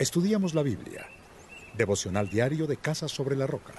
Estudiamos la Biblia. Devocional diario de Casa sobre la Roca.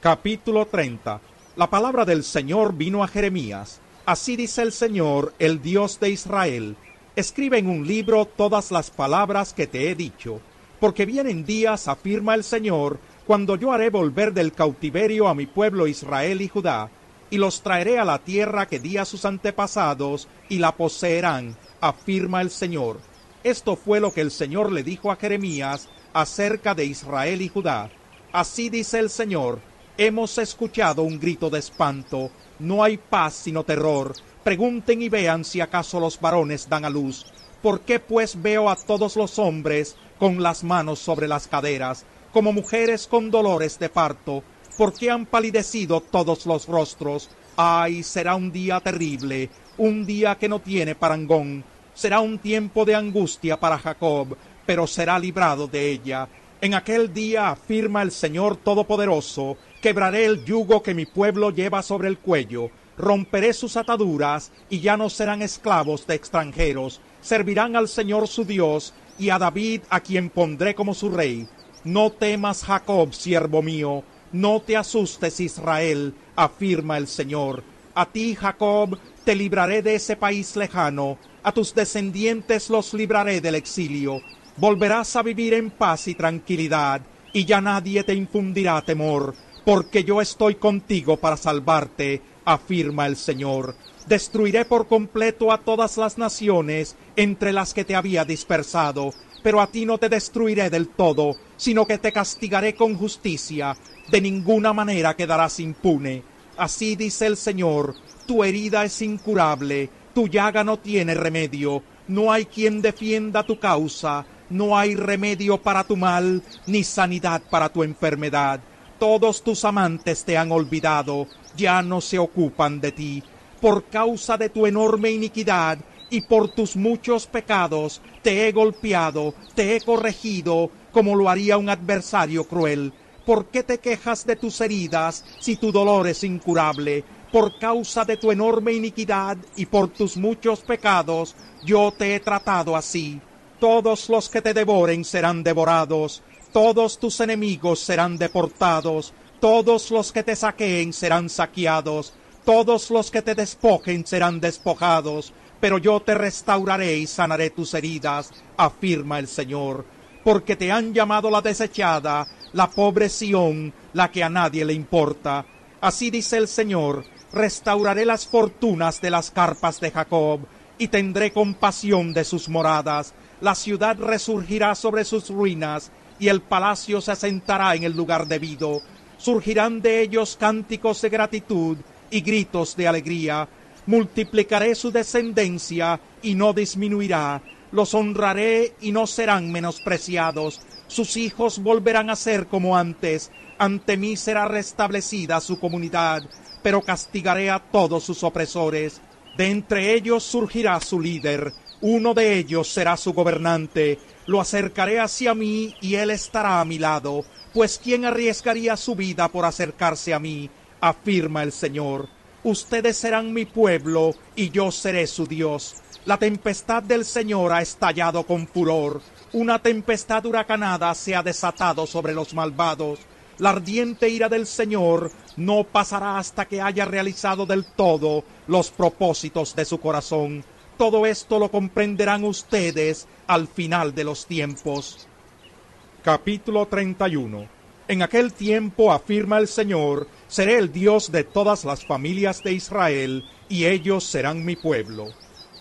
Capítulo 30. La palabra del Señor vino a Jeremías. Así dice el Señor, el Dios de Israel. Escribe en un libro todas las palabras que te he dicho, porque vienen días, afirma el Señor, cuando yo haré volver del cautiverio a mi pueblo Israel y Judá, y los traeré a la tierra que di a sus antepasados, y la poseerán, afirma el Señor. Esto fue lo que el Señor le dijo a Jeremías acerca de Israel y Judá. Así dice el Señor, hemos escuchado un grito de espanto, no hay paz sino terror. Pregunten y vean si acaso los varones dan a luz. ¿Por qué pues veo a todos los hombres con las manos sobre las caderas, como mujeres con dolores de parto? ¿Por qué han palidecido todos los rostros? Ay, será un día terrible, un día que no tiene parangón. Será un tiempo de angustia para Jacob, pero será librado de ella. En aquel día afirma el Señor Todopoderoso, quebraré el yugo que mi pueblo lleva sobre el cuello, romperé sus ataduras, y ya no serán esclavos de extranjeros, servirán al Señor su Dios, y a David a quien pondré como su rey. No temas, Jacob, siervo mío, no te asustes, Israel, afirma el Señor. A ti, Jacob, te libraré de ese país lejano, a tus descendientes los libraré del exilio. Volverás a vivir en paz y tranquilidad, y ya nadie te infundirá temor, porque yo estoy contigo para salvarte, afirma el Señor. Destruiré por completo a todas las naciones entre las que te había dispersado, pero a ti no te destruiré del todo, sino que te castigaré con justicia, de ninguna manera quedarás impune. Así dice el Señor, tu herida es incurable, tu llaga no tiene remedio, no hay quien defienda tu causa, no hay remedio para tu mal, ni sanidad para tu enfermedad. Todos tus amantes te han olvidado, ya no se ocupan de ti. Por causa de tu enorme iniquidad y por tus muchos pecados, te he golpeado, te he corregido, como lo haría un adversario cruel. ¿Por qué te quejas de tus heridas si tu dolor es incurable? Por causa de tu enorme iniquidad y por tus muchos pecados, yo te he tratado así. Todos los que te devoren serán devorados, todos tus enemigos serán deportados, todos los que te saqueen serán saqueados, todos los que te despojen serán despojados, pero yo te restauraré y sanaré tus heridas, afirma el Señor, porque te han llamado la desechada, la pobre Sión, la que a nadie le importa. Así dice el Señor, restauraré las fortunas de las carpas de Jacob, y tendré compasión de sus moradas. La ciudad resurgirá sobre sus ruinas, y el palacio se asentará en el lugar debido. Surgirán de ellos cánticos de gratitud y gritos de alegría. Multiplicaré su descendencia y no disminuirá, los honraré y no serán menospreciados, sus hijos volverán a ser como antes, ante mí será restablecida su comunidad, pero castigaré a todos sus opresores. De entre ellos surgirá su líder, uno de ellos será su gobernante, lo acercaré hacia mí y él estará a mi lado, pues ¿quién arriesgaría su vida por acercarse a mí? afirma el Señor. Ustedes serán mi pueblo y yo seré su Dios. La tempestad del Señor ha estallado con furor. Una tempestad huracanada se ha desatado sobre los malvados. La ardiente ira del Señor no pasará hasta que haya realizado del todo los propósitos de su corazón. Todo esto lo comprenderán ustedes al final de los tiempos. Capítulo 31 en aquel tiempo, afirma el Señor, seré el Dios de todas las familias de Israel, y ellos serán mi pueblo.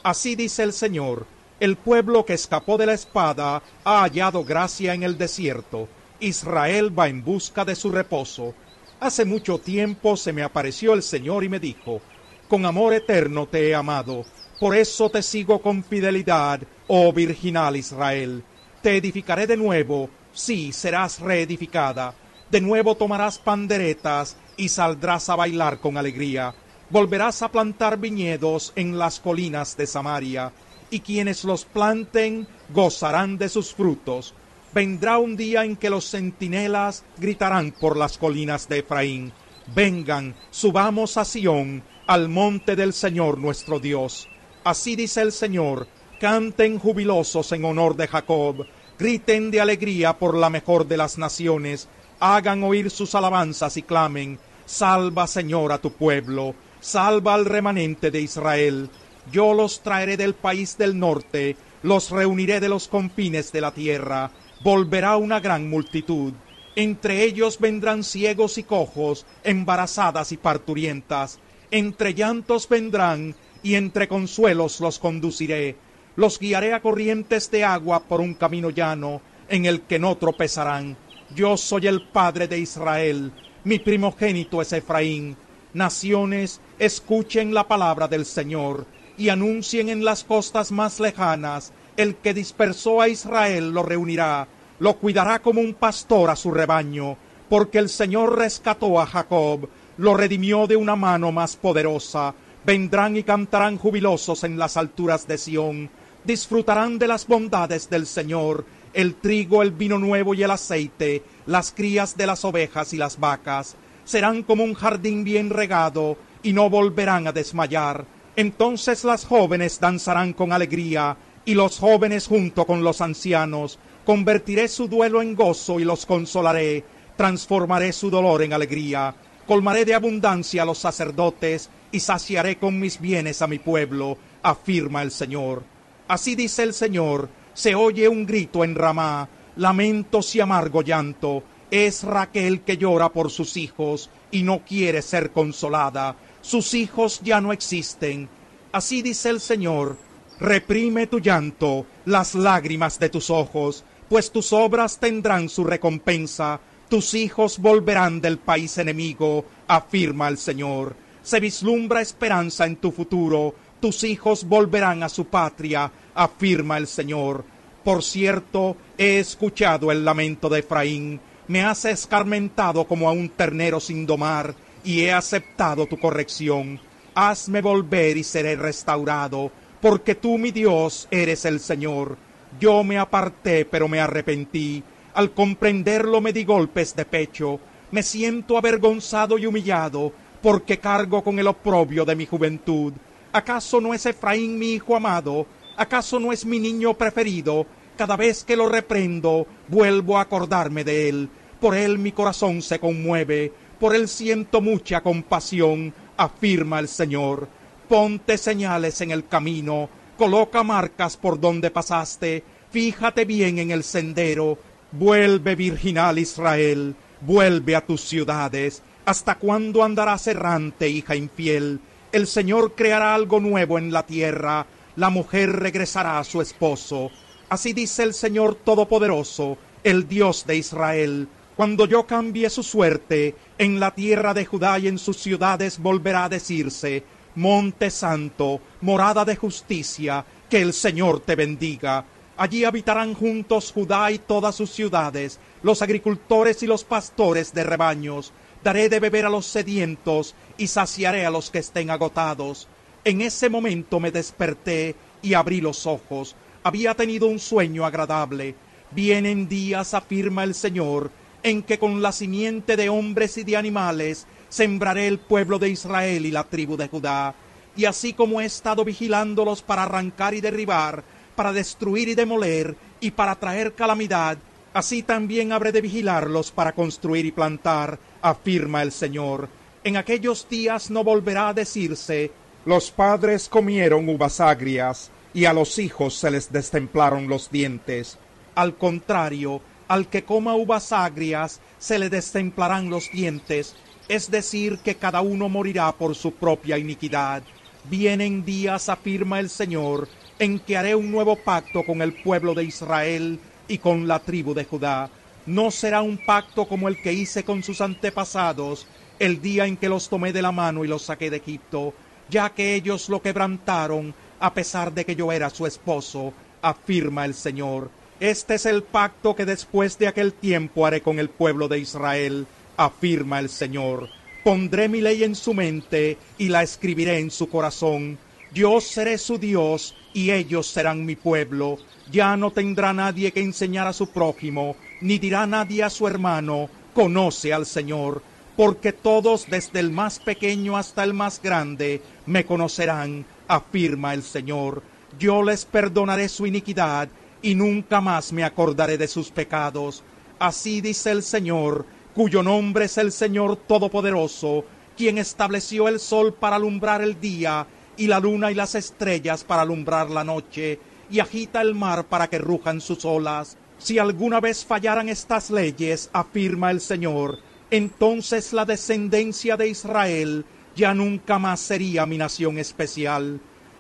Así dice el Señor, el pueblo que escapó de la espada ha hallado gracia en el desierto. Israel va en busca de su reposo. Hace mucho tiempo se me apareció el Señor y me dijo, con amor eterno te he amado, por eso te sigo con fidelidad, oh virginal Israel. Te edificaré de nuevo, sí, serás reedificada de nuevo tomarás panderetas y saldrás a bailar con alegría. Volverás a plantar viñedos en las colinas de Samaria, y quienes los planten gozarán de sus frutos. Vendrá un día en que los centinelas gritarán por las colinas de Efraín. Vengan, subamos a Sión, al monte del Señor nuestro Dios. Así dice el Señor, canten jubilosos en honor de Jacob, griten de alegría por la mejor de las naciones, hagan oír sus alabanzas y clamen, salva Señor a tu pueblo, salva al remanente de Israel. Yo los traeré del país del norte, los reuniré de los confines de la tierra, volverá una gran multitud. Entre ellos vendrán ciegos y cojos, embarazadas y parturientas. Entre llantos vendrán, y entre consuelos los conduciré. Los guiaré a corrientes de agua por un camino llano, en el que no tropezarán. Yo soy el Padre de Israel, mi primogénito es Efraín. Naciones, escuchen la palabra del Señor, y anuncien en las costas más lejanas, el que dispersó a Israel lo reunirá, lo cuidará como un pastor a su rebaño, porque el Señor rescató a Jacob, lo redimió de una mano más poderosa. Vendrán y cantarán jubilosos en las alturas de Sión, disfrutarán de las bondades del Señor, el trigo, el vino nuevo y el aceite, las crías de las ovejas y las vacas, serán como un jardín bien regado, y no volverán a desmayar. Entonces las jóvenes danzarán con alegría, y los jóvenes junto con los ancianos. Convertiré su duelo en gozo y los consolaré, transformaré su dolor en alegría, colmaré de abundancia a los sacerdotes, y saciaré con mis bienes a mi pueblo, afirma el Señor. Así dice el Señor, se oye un grito en Ramá, lamentos y amargo llanto, es Raquel que llora por sus hijos y no quiere ser consolada, sus hijos ya no existen. Así dice el Señor, reprime tu llanto, las lágrimas de tus ojos, pues tus obras tendrán su recompensa, tus hijos volverán del país enemigo, afirma el Señor. Se vislumbra esperanza en tu futuro, tus hijos volverán a su patria, afirma el Señor. Por cierto, he escuchado el lamento de Efraín, me has escarmentado como a un ternero sin domar, y he aceptado tu corrección. Hazme volver y seré restaurado, porque tú, mi Dios, eres el Señor. Yo me aparté, pero me arrepentí. Al comprenderlo me di golpes de pecho. Me siento avergonzado y humillado, porque cargo con el oprobio de mi juventud. ¿Acaso no es Efraín mi hijo amado? ¿Acaso no es mi niño preferido? Cada vez que lo reprendo, vuelvo a acordarme de él. Por él mi corazón se conmueve, por él siento mucha compasión, afirma el Señor. Ponte señales en el camino, coloca marcas por donde pasaste, fíjate bien en el sendero, vuelve virginal Israel, vuelve a tus ciudades. ¿Hasta cuándo andarás errante, hija infiel? El Señor creará algo nuevo en la tierra, la mujer regresará a su esposo. Así dice el Señor Todopoderoso, el Dios de Israel. Cuando yo cambie su suerte, en la tierra de Judá y en sus ciudades volverá a decirse, Monte Santo, morada de justicia, que el Señor te bendiga. Allí habitarán juntos Judá y todas sus ciudades, los agricultores y los pastores de rebaños. Daré de beber a los sedientos y saciaré a los que estén agotados. En ese momento me desperté y abrí los ojos. Había tenido un sueño agradable. Vienen días, afirma el Señor, en que con la simiente de hombres y de animales sembraré el pueblo de Israel y la tribu de Judá. Y así como he estado vigilándolos para arrancar y derribar, para destruir y demoler, y para traer calamidad, así también habré de vigilarlos para construir y plantar, afirma el Señor. En aquellos días no volverá a decirse, los padres comieron uvas agrias y a los hijos se les destemplaron los dientes. Al contrario, al que coma uvas agrias se le destemplarán los dientes, es decir, que cada uno morirá por su propia iniquidad. Vienen días, afirma el Señor, en que haré un nuevo pacto con el pueblo de Israel y con la tribu de Judá. No será un pacto como el que hice con sus antepasados el día en que los tomé de la mano y los saqué de Egipto, ya que ellos lo quebrantaron, a pesar de que yo era su esposo, afirma el Señor. Este es el pacto que después de aquel tiempo haré con el pueblo de Israel, afirma el Señor. Pondré mi ley en su mente y la escribiré en su corazón. Yo seré su Dios y ellos serán mi pueblo. Ya no tendrá nadie que enseñar a su prójimo, ni dirá nadie a su hermano, conoce al Señor, porque todos desde el más pequeño hasta el más grande me conocerán, afirma el Señor. Yo les perdonaré su iniquidad y nunca más me acordaré de sus pecados. Así dice el Señor, cuyo nombre es el Señor Todopoderoso, quien estableció el sol para alumbrar el día, y la luna y las estrellas para alumbrar la noche, y agita el mar para que rujan sus olas. Si alguna vez fallaran estas leyes, afirma el Señor, entonces la descendencia de Israel ya nunca más sería mi nación especial.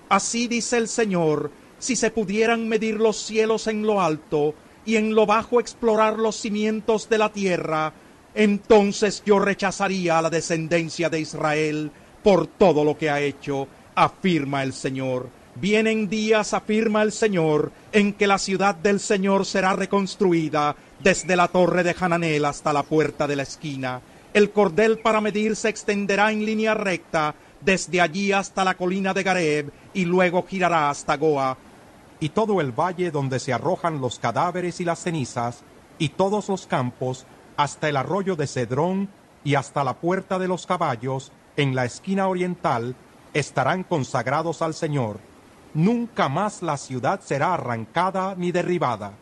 Así dice el Señor, si se pudieran medir los cielos en lo alto y en lo bajo explorar los cimientos de la tierra, entonces yo rechazaría a la descendencia de Israel por todo lo que ha hecho, afirma el Señor. Vienen días, afirma el Señor, en que la ciudad del Señor será reconstruida desde la torre de Hananel hasta la puerta de la esquina. El cordel para medir se extenderá en línea recta desde allí hasta la colina de Gareb y luego girará hasta Goa. Y todo el valle donde se arrojan los cadáveres y las cenizas, y todos los campos, hasta el arroyo de Cedrón y hasta la puerta de los caballos, en la esquina oriental, estarán consagrados al Señor. Nunca más la ciudad será arrancada ni derribada